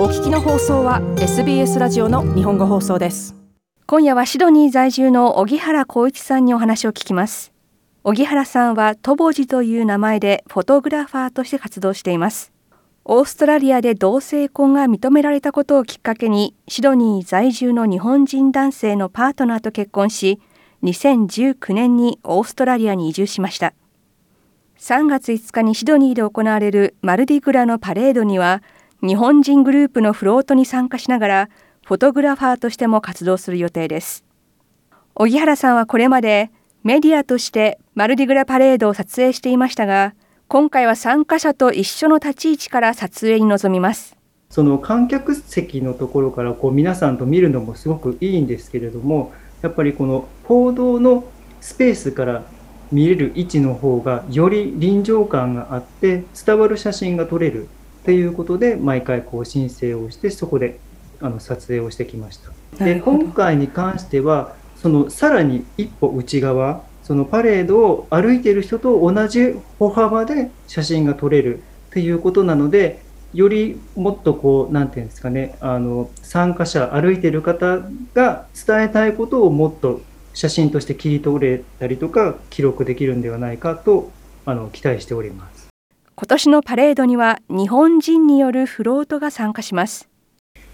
お聞きの放送は SBS ラジオの日本語放送です。今夜はシドニー在住の荻原光一さんにお話を聞きます。荻原さんはトボジという名前でフォトグラファーとして活動しています。オーストラリアで同性婚が認められたことをきっかけにシドニー在住の日本人男性のパートナーと結婚し2019年にオーストラリアに移住しました。3月5日にシドニーで行われるマルディグラのパレードには日本人グループのフロートに参加しながらフォトグラファーとしても活動する予定です。荻原さんはこれまでメディアとしてマルディグラパレードを撮影していましたが今回は参加者と一緒の立ち位置から撮影に臨みます。その観客席のところからこう皆さんと見るのもすごくいいんですけれどもやっぱりこの報道のスペースから見れる位置の方がより臨場感があって伝わる写真が撮れる。っていうことで毎回こう申請をしてそこであの撮影をしてきました。で今回に関してはそのさらに一歩内側そのパレードを歩いている人と同じ歩幅で写真が撮れるっていうことなのでよりもっとこう何て言うんですかねあの参加者歩いてる方が伝えたいことをもっと写真として切り取れたりとか記録できるんではないかとあの期待しております今年のパレードには日本人によるフロートが参加します。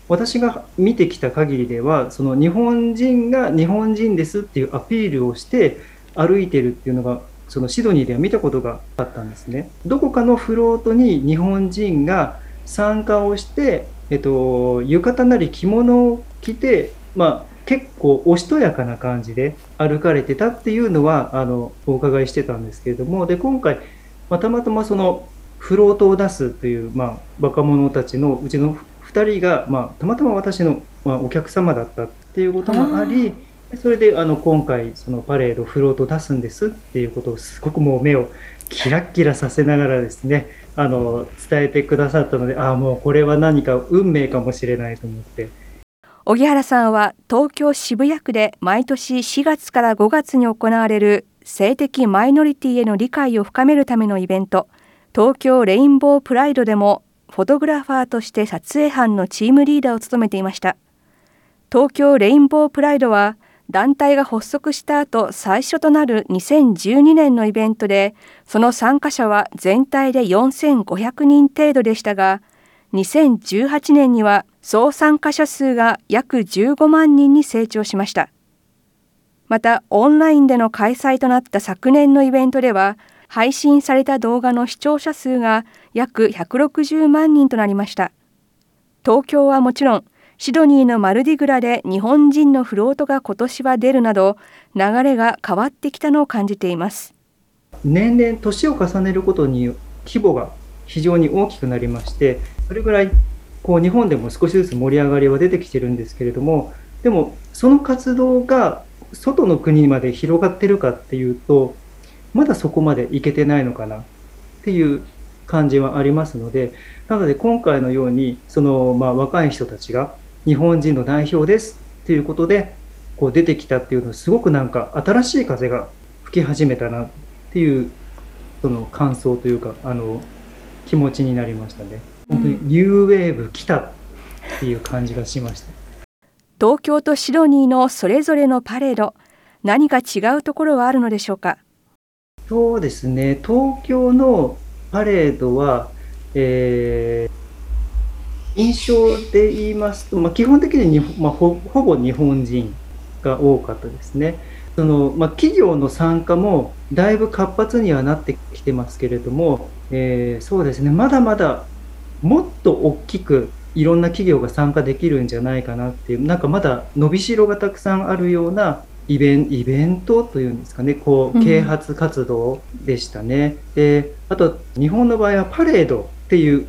私が見てきた限りではその日本人が日本人ですっていうアピールをして歩いてるっていうのがそのシドニーでは見たことがあったんですね。どこかのフロートに日本人が参加をして、えっと、浴衣なり着物を着て、まあ、結構おしとやかな感じで歩かれてたっていうのはあのお伺いしてたんですけれども。で今回、まあ、たまたまそのフロートを出すという、まあ、若者たちのうちの2人が、まあ、たまたま私の、まあ、お客様だったっていうこともありそれであの今回そのパレードフロート出すんですっていうことをすごくもう目をキラッキラさせながらですねあの伝えてくださったのでああもうこれは何か運命かもしれないと思って。荻原さんは東京渋谷区で毎年4月から5月に行われる性的マイノリティへの理解を深めるためのイベント東京レインボープライドでもフォトグラファーとして撮影班のチームリーダーを務めていました東京レインボープライドは団体が発足した後最初となる2012年のイベントでその参加者は全体で4500人程度でしたが2018年には総参加者数が約15万人に成長しました。また、オンラインでの開催となった昨年のイベントでは、配信された動画の視聴者数が約160万人となりました。東京はもちろん、シドニーのマルディグラで日本人のフロートが今年は出るなど、流れが変わってきたのを感じています。年々年を重ねることに規模が非常に大きくなりまして、それぐらいこう日本でも少しずつ盛り上がりは出てきてるんですけれども、でもその活動が外の国まで広がってるかっていうと、まだそこまでいけてないのかなっていう感じはありますので、なので今回のように、そのまあ若い人たちが日本人の代表ですっていうことで、こう出てきたっていうのはすごくなんか新しい風が吹き始めたなっていうその感想というかあの気持ちになりましたね。本当にニューウェーブ来たっていう感じがしました。東京とシドニーのそれぞれのパレード、何か違うところはあるのでしょうか？そうですね、東京のパレードは、えー、印象で言いますと、まあ、基本的にまあ、ほぼ日本人が多かったですね。そのまあ、企業の参加もだいぶ活発にはなってきてますけれども、えー、そうですね、まだまだもっと大きくいろんな企業が参加できるんじゃないかなっていう、なんかまだ伸びしろがたくさんあるようなイベンイベントというんですかね、こう、啓発活動でしたね。うん、で、あと、日本の場合はパレードっていう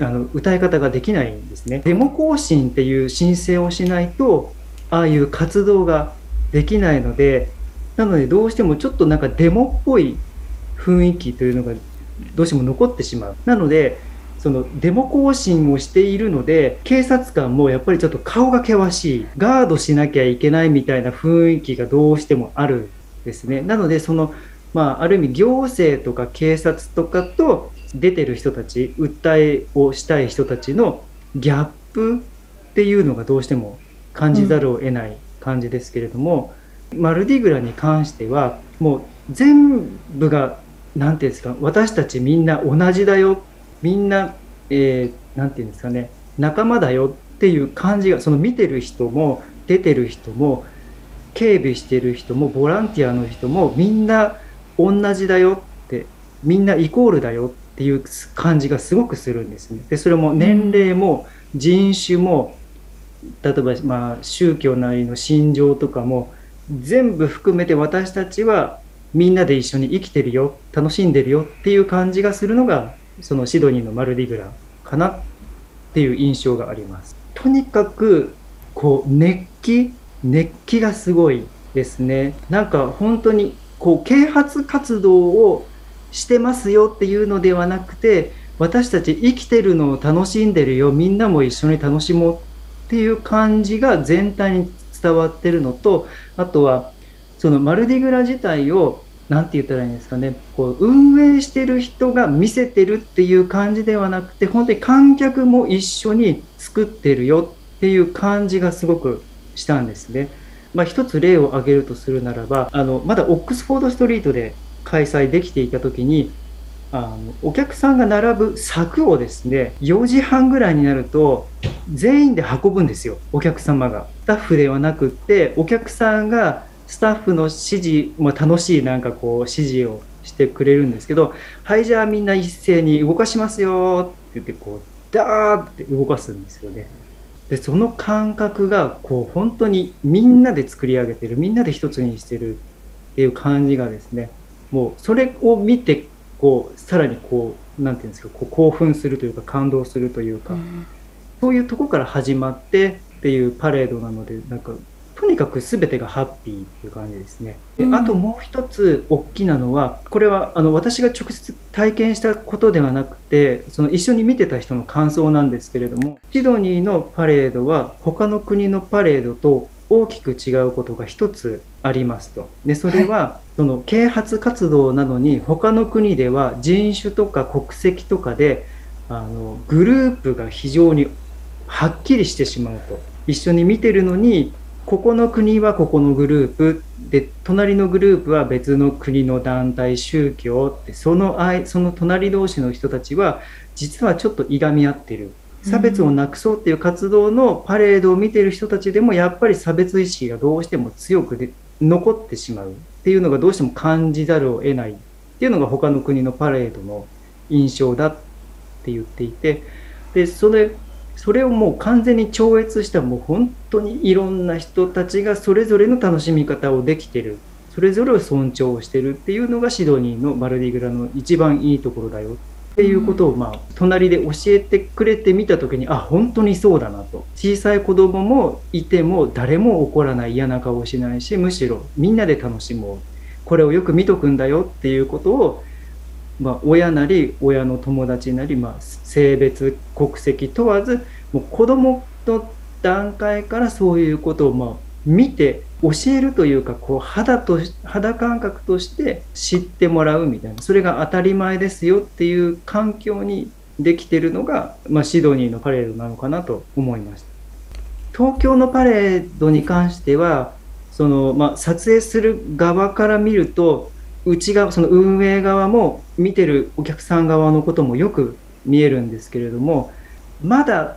あの歌い方ができないんですね。デモ行進っていう申請をしないと、ああいう活動ができないので、なのでどうしてもちょっとなんかデモっぽい雰囲気というのがどうしても残ってしまう。なので、そのデモ行進をしているので警察官もやっぱりちょっと顔が険しいガードしなきゃいけないみたいな雰囲気がどうしてもあるんですね。なのでそのまあある意味行政とか警察とかと出てる人たち訴えをしたい人たちのギャップっていうのがどうしても感じざるを得ない感じですけれども、うん、マルディグラに関してはもう全部が何て言うんですか私たちみんな同じだよみんな何、えー、て言うんですかね仲間だよっていう感じがその見てる人も出てる人も警備してる人もボランティアの人もみんな同じだよってみんなイコールだよっていう感じがすごくするんですね。でそれも年齢も人種も例えばまあ宗教なりの信条とかも全部含めて私たちはみんなで一緒に生きてるよ楽しんでるよっていう感じがするのがそのシドニーのマルディグラかなっていう印象があります。とにかくこう熱気熱気がすごいですね。なんか本当にこう啓発活動をしてますよっていうのではなくて私たち生きてるのを楽しんでるよみんなも一緒に楽しもうっていう感じが全体に伝わってるのとあとはそのマルディグラ自体を何て言ったらいいんですかね。こう運営してる人が見せてるっていう感じではなくて本当に観客も一緒に作ってるよっていう感じがすごくしたんですね。まあ、一つ例を挙げるとするならばあのまだオックスフォードストリートで開催できていた時にあのお客さんが並ぶ柵をですね4時半ぐらいになると全員で運ぶんですよ。お客様が。スタッフではなくってお客さんがスタッフの指示、まあ、楽しいなんかこう指示をしてくれるんですけどはいじゃあみんな一斉に動かしますよって言ってこうダーって動かすんですよね。でその感覚がこう本当にみんなで作り上げてるみんなで一つにしてるっていう感じがですねもうそれを見てこうさらにこう何て言うんですかこう興奮するというか感動するというか、うん、そういうとこから始まってっていうパレードなのでなんかとにかく全てがハッピーっていう感じですね。であともう一つ大きなのはこれはあの私が直接体験したことではなくてその一緒に見てた人の感想なんですけれどもシドニーのパレードは他の国のパレードと大きく違うことが一つありますと。でそれは、はい、その啓発活動なのに他の国では人種とか国籍とかであのグループが非常にはっきりしてしまうと。一緒に見てるのにここの国はここのグループで隣のグループは別の国の団体宗教ってそのその隣同士の人たちは実はちょっといがみ合ってる。差別をなくそうっていう活動のパレードを見てる人たちでもやっぱり差別意識がどうしても強くで残ってしまうっていうのがどうしても感じざるを得ないっていうのが他の国のパレードの印象だって言っていてでそれそれをもう完全に超越したもう本当にいろんな人たちがそれぞれの楽しみ方をできてる。それぞれを尊重してるっていうのがシドニーのマルディグラの一番いいところだよ。っていうことをまあ隣で教えてくれてみた時にあ本当にそうだなと。小さい子供もいても誰も怒らない嫌な顔をしないしむしろみんなで楽しもう。これをよく見とくんだよっていうことをまあ、親なり親の友達なり、まあ、性別国籍問わずもう子どもの段階からそういうことをまあ見て教えるというかこう肌と肌感覚として知ってもらうみたいな。それが当たり前ですよっていう環境にできてるのが、まあ、シドニーのパレードなのかなと思いました。東京のパレードに関してはその、まあ、撮影する側から見ると内側その運営側も見てるお客さん側のこともよく見えるんですけれどもまだ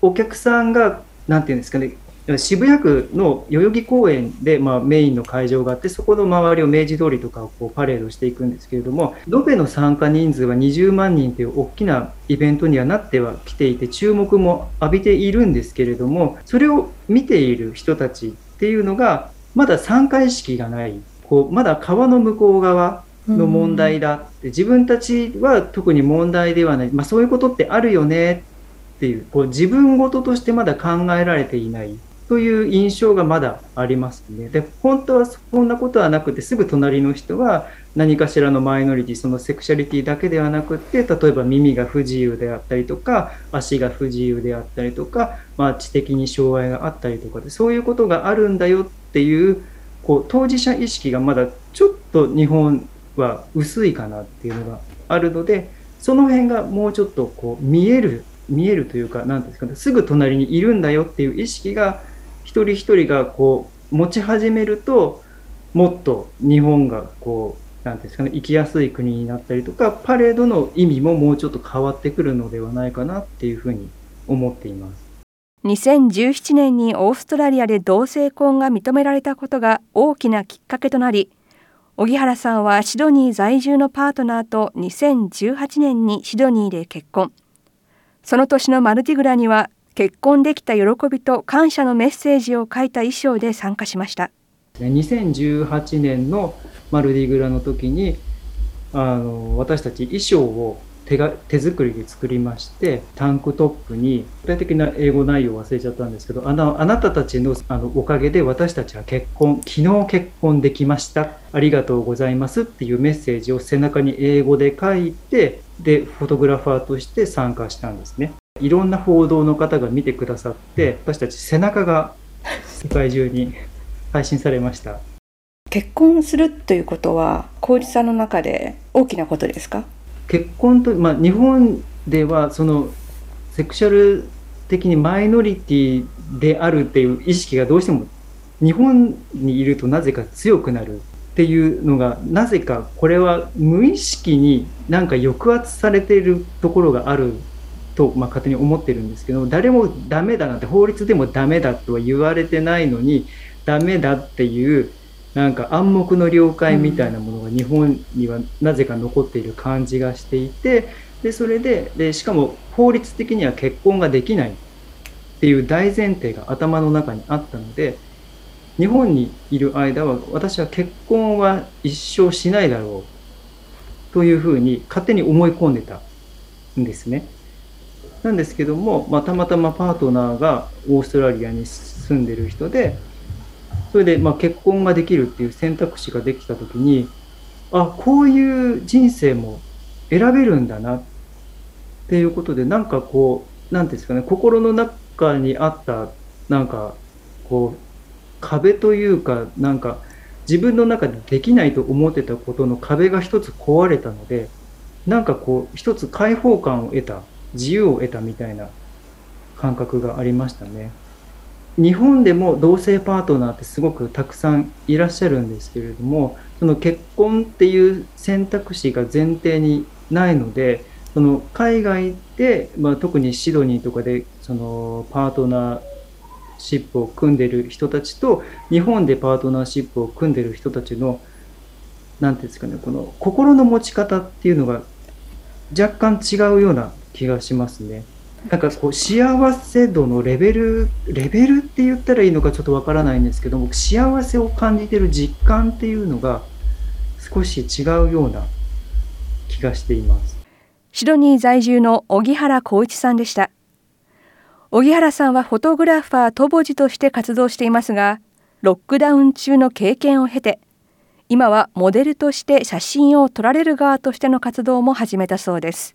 お客さんが何て言うんですかね渋谷区の代々木公園で、まあ、メインの会場があってそこの周りを明治通りとかをこうパレードしていくんですけれども延べの参加人数は20万人という大きなイベントにはなってはきていて注目も浴びているんですけれどもそれを見ている人たちっていうのがまだ参加意識がないこうまだ川の向こう側の問題だって自分たちは特に問題ではない、まあ、そういうことってあるよねっていうこう自分事としてまだ考えられていない。という印象がまだありますね。で本当はそんなことはなくてすぐ隣の人は何かしらのマイノリティそのセクシャリティだけではなくて例えば耳が不自由であったりとか足が不自由であったりとか、まあ、知的に障害があったりとかでそういうことがあるんだよっていうこう当事者意識がまだちょっと日本は薄いかなっていうのがあるのでその辺がもうちょっとこう見える見えるというか何ですかねすぐ隣にいるんだよっていう意識が一人一人がこう持ち始めるともっと日本がこうなんですかね生きやすい国になったりとかパレードの意味ももうちょっと変わってくるのではないかなっていうふうに思っています。2017年にオーストラリアで同性婚が認められたことが大きなきっかけとなり荻原さんはシドニー在住のパートナーと2018年にシドニーで結婚。その年のマルティグラには結婚できた喜びと感謝のメッセージを書いた衣装で参加しました。2018年のマルディグラの時にあの私たち衣装を手が手作りで作りましてタンクトップに具体的な英語内容忘れちゃったんですけどあのあなたたちのあのおかげで私たちは結婚昨日結婚できました。ありがとうございますっていうメッセージを背中に英語で書いてでフォトグラファーとして参加したんですね。いろんな報道の方が見てくださって私たち背中が世界中に配信されました。結婚するということは浩一さんの中で大きなことですか？結婚と、まあ、日本ではそのセクシャル的にマイノリティであるっていう意識がどうしても日本にいるとなぜか強くなるっていうのがなぜかこれは無意識になんか抑圧されているところがあると、まあ、勝手に思ってるんですけど誰もダメだなんて法律でもダメだとは言われてないのにダメだっていうなんか暗黙の了解みたいなものが日本にはなぜか残っている感じがしていてでそれででしかも法律的には結婚ができないっていう大前提が頭の中にあったので日本にいる間は私は結婚は一生しないだろうというふうに勝手に思い込んでたんですね。なんですけども、まあ、たまたまパートナーがオーストラリアに住んでる人でそれでまあ結婚ができるっていう選択肢ができた時にあこういう人生も選べるんだなっていうことでなんかこう何ていうんですかね心の中にあったなんかこう壁というかなんか自分の中でできないと思ってたことの壁が一つ壊れたのでなんかこう一つ解放感を得た自由を得たみたいな感覚がありましたね。日本でも同性パートナーってすごくたくさんいらっしゃるんですけれどもその結婚っていう選択肢が前提にないのでその海外で、まあ、特にシドニーとかでそのパートナーシップを組んでる人たちと日本でパートナーシップを組んでる人たちの何ていうんですかねこの心の持ち方っていうのが若干違うような気がしますね。なんかこう幸せ度のレベルレベルって言ったらいいのかちょっとわからないんですけども幸せを感じてる実感っていうのが少し違うような気がしています。シドニー在住の荻原光一さんでした。荻原さんはフォトグラファートボジとして活動していますがロックダウン中の経験を経て今はモデルとして写真を撮られる側としての活動も始めたそうです。